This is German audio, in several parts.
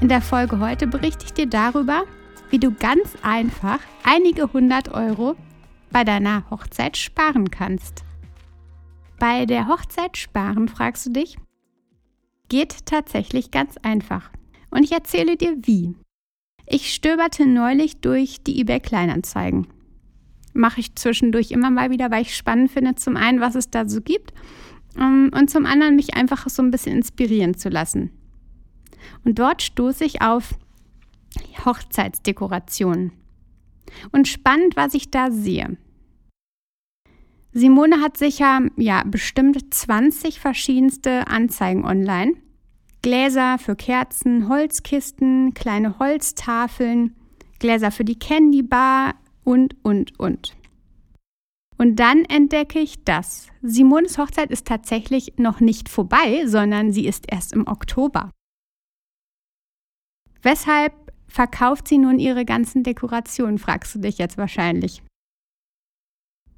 In der Folge heute berichte ich dir darüber, wie du ganz einfach einige hundert Euro bei deiner Hochzeit sparen kannst. Bei der Hochzeit sparen, fragst du dich? Geht tatsächlich ganz einfach. Und ich erzähle dir wie. Ich stöberte neulich durch die eBay Kleinanzeigen. Mache ich zwischendurch immer mal wieder, weil ich spannend finde, zum einen, was es da so gibt um, und zum anderen mich einfach so ein bisschen inspirieren zu lassen. Und dort stoße ich auf Hochzeitsdekorationen. Und spannend, was ich da sehe. Simone hat sicher, ja, bestimmt 20 verschiedenste Anzeigen online. Gläser für Kerzen, Holzkisten, kleine Holztafeln, Gläser für die Candy Bar und, und, und. Und dann entdecke ich das. Simones Hochzeit ist tatsächlich noch nicht vorbei, sondern sie ist erst im Oktober. Weshalb verkauft sie nun ihre ganzen Dekorationen, fragst du dich jetzt wahrscheinlich.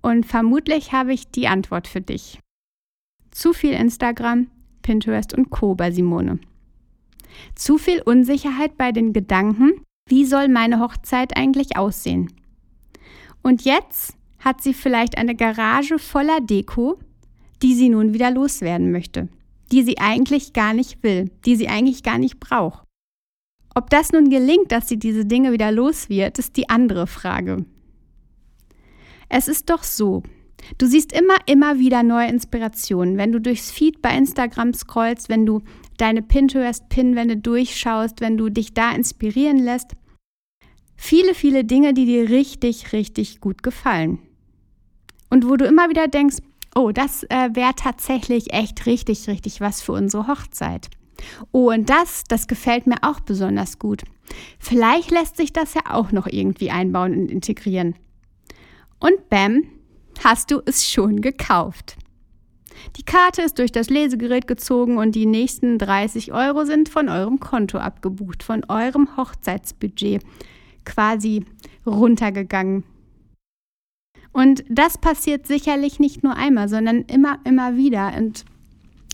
Und vermutlich habe ich die Antwort für dich. Zu viel Instagram, Pinterest und Co bei Simone. Zu viel Unsicherheit bei den Gedanken, wie soll meine Hochzeit eigentlich aussehen? Und jetzt hat sie vielleicht eine Garage voller Deko, die sie nun wieder loswerden möchte, die sie eigentlich gar nicht will, die sie eigentlich gar nicht braucht. Ob das nun gelingt, dass sie diese Dinge wieder los wird, ist die andere Frage. Es ist doch so, du siehst immer, immer wieder neue Inspirationen. Wenn du durchs Feed bei Instagram scrollst, wenn du deine Pinterest-Pinwände durchschaust, wenn du dich da inspirieren lässt. Viele, viele Dinge, die dir richtig, richtig gut gefallen. Und wo du immer wieder denkst, oh, das äh, wäre tatsächlich echt richtig, richtig was für unsere Hochzeit. Oh, und das, das gefällt mir auch besonders gut. Vielleicht lässt sich das ja auch noch irgendwie einbauen und integrieren. Und bam, hast du es schon gekauft. Die Karte ist durch das Lesegerät gezogen und die nächsten 30 Euro sind von eurem Konto abgebucht, von eurem Hochzeitsbudget quasi runtergegangen. Und das passiert sicherlich nicht nur einmal, sondern immer, immer wieder. Und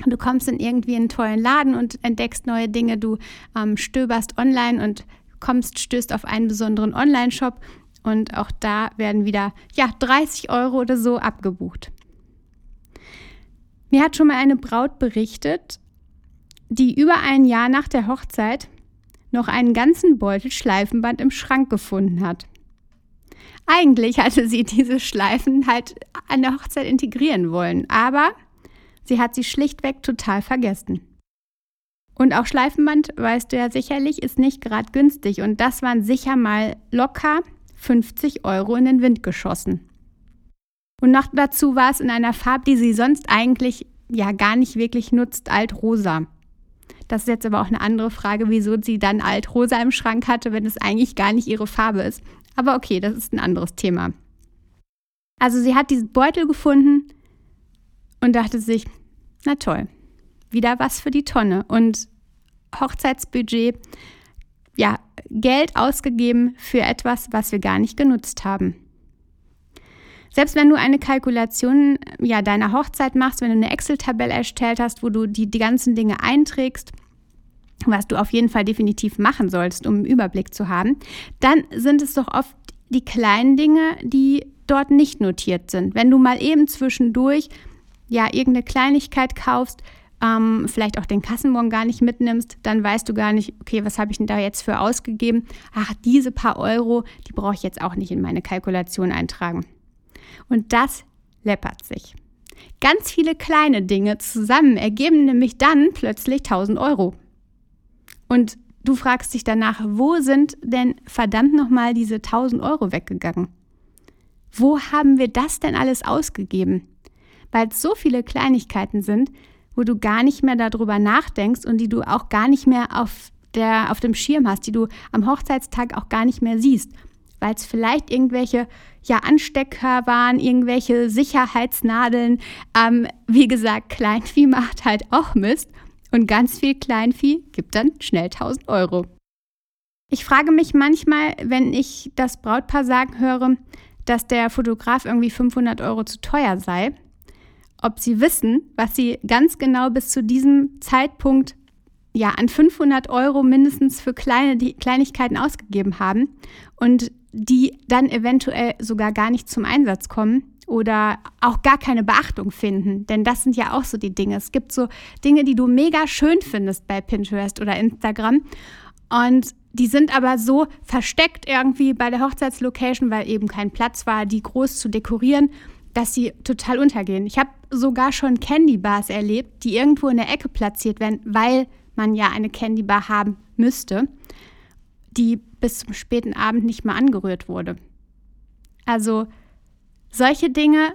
Du kommst in irgendwie einen tollen Laden und entdeckst neue Dinge. Du ähm, stöberst online und kommst, stößt auf einen besonderen Online-Shop und auch da werden wieder ja 30 Euro oder so abgebucht. Mir hat schon mal eine Braut berichtet, die über ein Jahr nach der Hochzeit noch einen ganzen Beutel Schleifenband im Schrank gefunden hat. Eigentlich hatte sie diese Schleifen halt an der Hochzeit integrieren wollen, aber Sie hat sie schlichtweg total vergessen. Und auch Schleifenband, weißt du ja sicherlich, ist nicht gerade günstig. Und das waren sicher mal locker 50 Euro in den Wind geschossen. Und noch dazu war es in einer Farbe, die sie sonst eigentlich ja gar nicht wirklich nutzt, altrosa. Das ist jetzt aber auch eine andere Frage, wieso sie dann altrosa im Schrank hatte, wenn es eigentlich gar nicht ihre Farbe ist. Aber okay, das ist ein anderes Thema. Also sie hat diesen Beutel gefunden und dachte sich, na toll, wieder was für die Tonne. Und Hochzeitsbudget, ja, Geld ausgegeben für etwas, was wir gar nicht genutzt haben. Selbst wenn du eine Kalkulation ja, deiner Hochzeit machst, wenn du eine Excel-Tabelle erstellt hast, wo du die, die ganzen Dinge einträgst, was du auf jeden Fall definitiv machen sollst, um einen Überblick zu haben, dann sind es doch oft die kleinen Dinge, die dort nicht notiert sind. Wenn du mal eben zwischendurch ja irgendeine Kleinigkeit kaufst, ähm, vielleicht auch den Kassenbon gar nicht mitnimmst, dann weißt du gar nicht, okay, was habe ich denn da jetzt für ausgegeben? Ach, diese paar Euro, die brauche ich jetzt auch nicht in meine Kalkulation eintragen. Und das läppert sich. Ganz viele kleine Dinge zusammen ergeben nämlich dann plötzlich 1000 Euro. Und du fragst dich danach, wo sind denn verdammt nochmal diese 1000 Euro weggegangen? Wo haben wir das denn alles ausgegeben? Weil es so viele Kleinigkeiten sind, wo du gar nicht mehr darüber nachdenkst und die du auch gar nicht mehr auf der auf dem Schirm hast, die du am Hochzeitstag auch gar nicht mehr siehst, weil es vielleicht irgendwelche ja, Anstecker waren, irgendwelche Sicherheitsnadeln. Ähm, wie gesagt, Kleinvieh macht halt auch Mist und ganz viel Kleinvieh gibt dann schnell 1000 Euro. Ich frage mich manchmal, wenn ich das Brautpaar sagen höre, dass der Fotograf irgendwie 500 Euro zu teuer sei, ob sie wissen, was sie ganz genau bis zu diesem Zeitpunkt ja an 500 Euro mindestens für kleine die Kleinigkeiten ausgegeben haben und die dann eventuell sogar gar nicht zum Einsatz kommen oder auch gar keine Beachtung finden. Denn das sind ja auch so die Dinge. Es gibt so Dinge, die du mega schön findest bei Pinterest oder Instagram. Und die sind aber so versteckt irgendwie bei der Hochzeitslocation, weil eben kein Platz war, die groß zu dekorieren, dass sie total untergehen. Ich habe sogar schon Candy Bars erlebt, die irgendwo in der Ecke platziert werden, weil man ja eine Candy Bar haben müsste, die bis zum späten Abend nicht mal angerührt wurde. Also solche Dinge,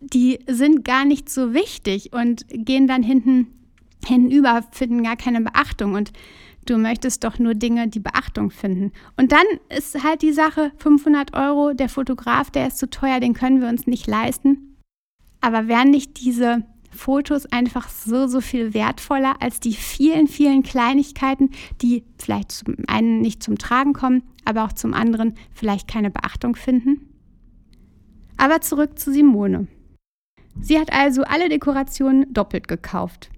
die sind gar nicht so wichtig und gehen dann hinten hinüber, finden gar keine Beachtung. Und Du möchtest doch nur Dinge, die Beachtung finden. Und dann ist halt die Sache, 500 Euro, der Fotograf, der ist zu teuer, den können wir uns nicht leisten. Aber wären nicht diese Fotos einfach so, so viel wertvoller als die vielen, vielen Kleinigkeiten, die vielleicht zum einen nicht zum Tragen kommen, aber auch zum anderen vielleicht keine Beachtung finden? Aber zurück zu Simone. Sie hat also alle Dekorationen doppelt gekauft.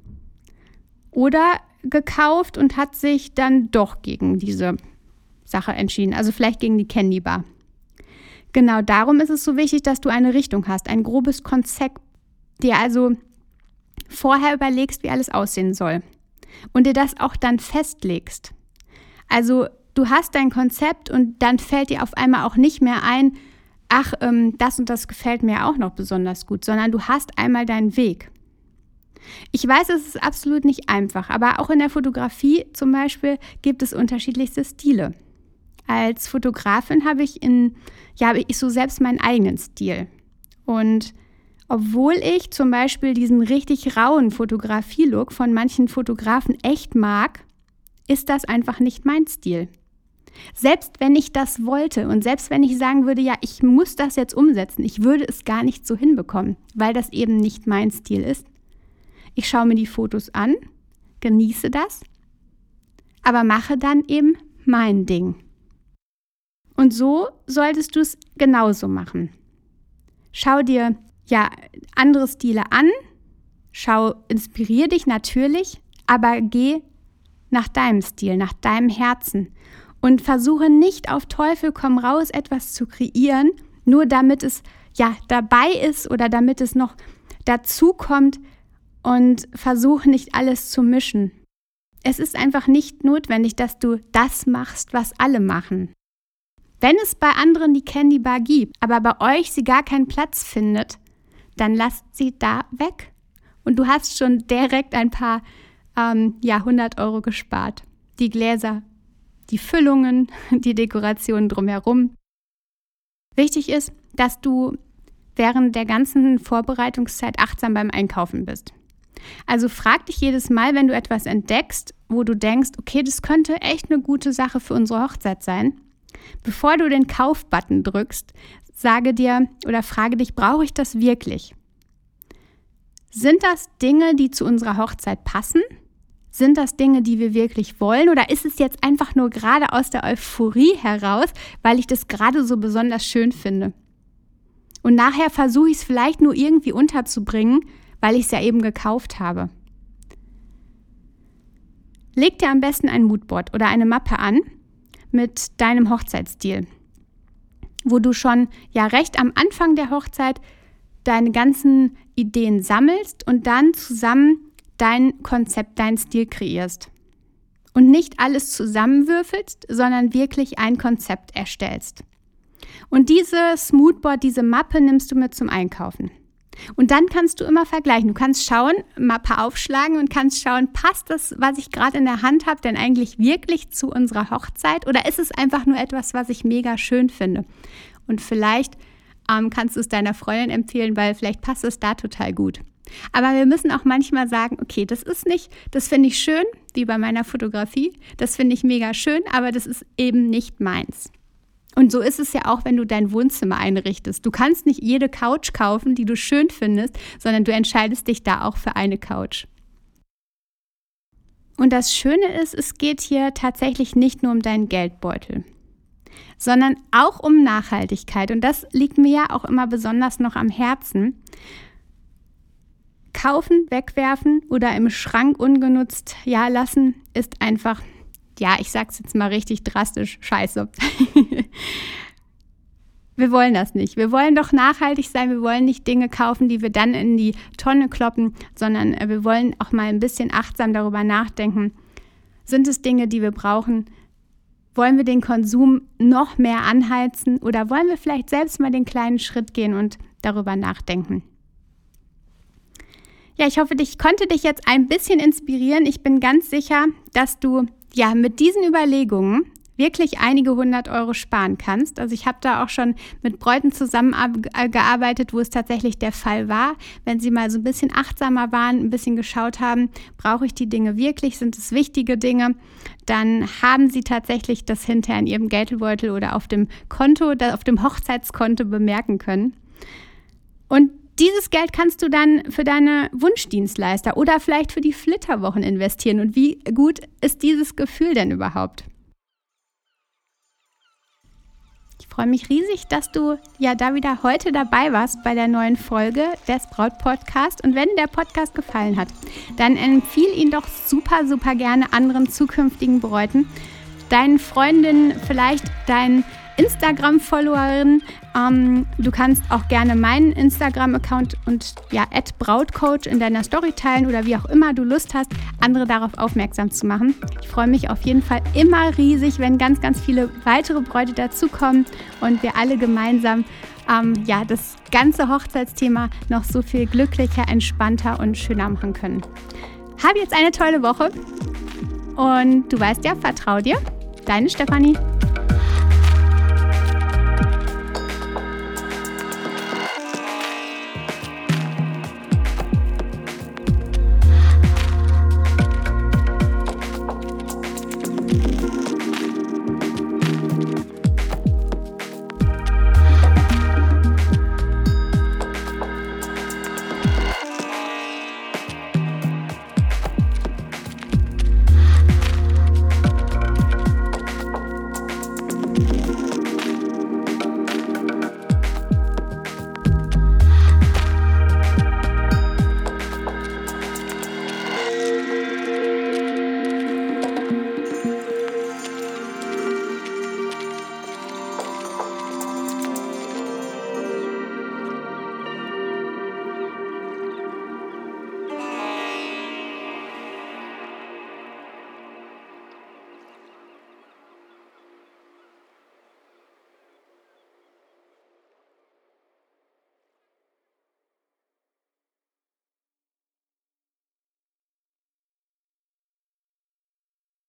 Oder gekauft und hat sich dann doch gegen diese Sache entschieden. Also vielleicht gegen die Candy Bar. Genau darum ist es so wichtig, dass du eine Richtung hast, ein grobes Konzept, dir also vorher überlegst, wie alles aussehen soll und dir das auch dann festlegst. Also du hast dein Konzept und dann fällt dir auf einmal auch nicht mehr ein, ach, ähm, das und das gefällt mir auch noch besonders gut, sondern du hast einmal deinen Weg. Ich weiß, es ist absolut nicht einfach, aber auch in der Fotografie zum Beispiel gibt es unterschiedlichste Stile. Als Fotografin habe ich in, ja, habe ich so selbst meinen eigenen Stil. Und obwohl ich zum Beispiel diesen richtig rauen Fotografie-Look von manchen Fotografen echt mag, ist das einfach nicht mein Stil. Selbst wenn ich das wollte und selbst wenn ich sagen würde, ja, ich muss das jetzt umsetzen, ich würde es gar nicht so hinbekommen, weil das eben nicht mein Stil ist. Ich schaue mir die Fotos an, genieße das, aber mache dann eben mein Ding. Und so solltest du es genauso machen. Schau dir ja andere Stile an, schau, inspiriere dich natürlich, aber geh nach deinem Stil, nach deinem Herzen und versuche nicht auf Teufel komm raus etwas zu kreieren, nur damit es ja dabei ist oder damit es noch dazu kommt, und versuch nicht alles zu mischen. Es ist einfach nicht notwendig, dass du das machst, was alle machen. Wenn es bei anderen die Candy Bar gibt, aber bei euch sie gar keinen Platz findet, dann lasst sie da weg. Und du hast schon direkt ein paar ähm, ja, 100 Euro gespart. Die Gläser, die Füllungen, die Dekorationen drumherum. Wichtig ist, dass du während der ganzen Vorbereitungszeit achtsam beim Einkaufen bist. Also frag dich jedes Mal, wenn du etwas entdeckst, wo du denkst, okay, das könnte echt eine gute Sache für unsere Hochzeit sein. Bevor du den Kaufbutton drückst, sage dir oder frage dich, brauche ich das wirklich? Sind das Dinge, die zu unserer Hochzeit passen? Sind das Dinge, die wir wirklich wollen? Oder ist es jetzt einfach nur gerade aus der Euphorie heraus, weil ich das gerade so besonders schön finde? Und nachher versuche ich es vielleicht nur irgendwie unterzubringen, weil ich es ja eben gekauft habe. Leg dir am besten ein Moodboard oder eine Mappe an mit deinem Hochzeitsstil, wo du schon ja recht am Anfang der Hochzeit deine ganzen Ideen sammelst und dann zusammen dein Konzept, dein Stil kreierst. Und nicht alles zusammenwürfelst, sondern wirklich ein Konzept erstellst. Und dieses Moodboard, diese Mappe nimmst du mit zum Einkaufen. Und dann kannst du immer vergleichen. Du kannst schauen, Mappe aufschlagen und kannst schauen, passt das, was ich gerade in der Hand habe, denn eigentlich wirklich zu unserer Hochzeit oder ist es einfach nur etwas, was ich mega schön finde? Und vielleicht ähm, kannst du es deiner Freundin empfehlen, weil vielleicht passt es da total gut. Aber wir müssen auch manchmal sagen, okay, das ist nicht, das finde ich schön, wie bei meiner Fotografie. Das finde ich mega schön, aber das ist eben nicht meins. Und so ist es ja auch, wenn du dein Wohnzimmer einrichtest. Du kannst nicht jede Couch kaufen, die du schön findest, sondern du entscheidest dich da auch für eine Couch. Und das Schöne ist, es geht hier tatsächlich nicht nur um deinen Geldbeutel, sondern auch um Nachhaltigkeit. Und das liegt mir ja auch immer besonders noch am Herzen. Kaufen, wegwerfen oder im Schrank ungenutzt ja lassen ist einfach ja, ich sag's jetzt mal richtig drastisch, scheiße. wir wollen das nicht. Wir wollen doch nachhaltig sein. Wir wollen nicht Dinge kaufen, die wir dann in die Tonne kloppen, sondern äh, wir wollen auch mal ein bisschen achtsam darüber nachdenken. Sind es Dinge, die wir brauchen? Wollen wir den Konsum noch mehr anheizen oder wollen wir vielleicht selbst mal den kleinen Schritt gehen und darüber nachdenken? Ja, ich hoffe, ich konnte dich jetzt ein bisschen inspirieren. Ich bin ganz sicher, dass du ja, mit diesen Überlegungen wirklich einige hundert Euro sparen kannst. Also ich habe da auch schon mit Bräuten zusammengearbeitet, wo es tatsächlich der Fall war. Wenn sie mal so ein bisschen achtsamer waren, ein bisschen geschaut haben, brauche ich die Dinge wirklich, sind es wichtige Dinge, dann haben sie tatsächlich das hinterher in ihrem Geldbeutel oder auf dem Konto, auf dem Hochzeitskonto bemerken können. Und dieses Geld kannst du dann für deine Wunschdienstleister oder vielleicht für die Flitterwochen investieren. Und wie gut ist dieses Gefühl denn überhaupt? Ich freue mich riesig, dass du ja da wieder heute dabei warst bei der neuen Folge des Braut Podcast. Und wenn der Podcast gefallen hat, dann empfiehl ihn doch super, super gerne anderen zukünftigen Bräuten, deinen Freundinnen, vielleicht deinen Instagram-Followerin. Ähm, du kannst auch gerne meinen Instagram-Account und ja, Brautcoach in deiner Story teilen oder wie auch immer du Lust hast, andere darauf aufmerksam zu machen. Ich freue mich auf jeden Fall immer riesig, wenn ganz, ganz viele weitere Bräute dazukommen und wir alle gemeinsam ähm, ja, das ganze Hochzeitsthema noch so viel glücklicher, entspannter und schöner machen können. Hab jetzt eine tolle Woche und du weißt ja, vertrau dir. Deine Stefanie.